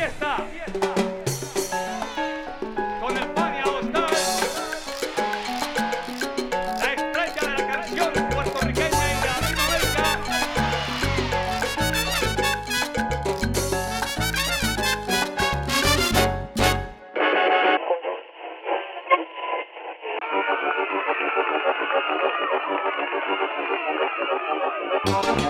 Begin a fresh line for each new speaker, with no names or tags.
fiesta. Con el Pania Hostal. La estrella de la canción puertorriqueña y Latinoamérica. América.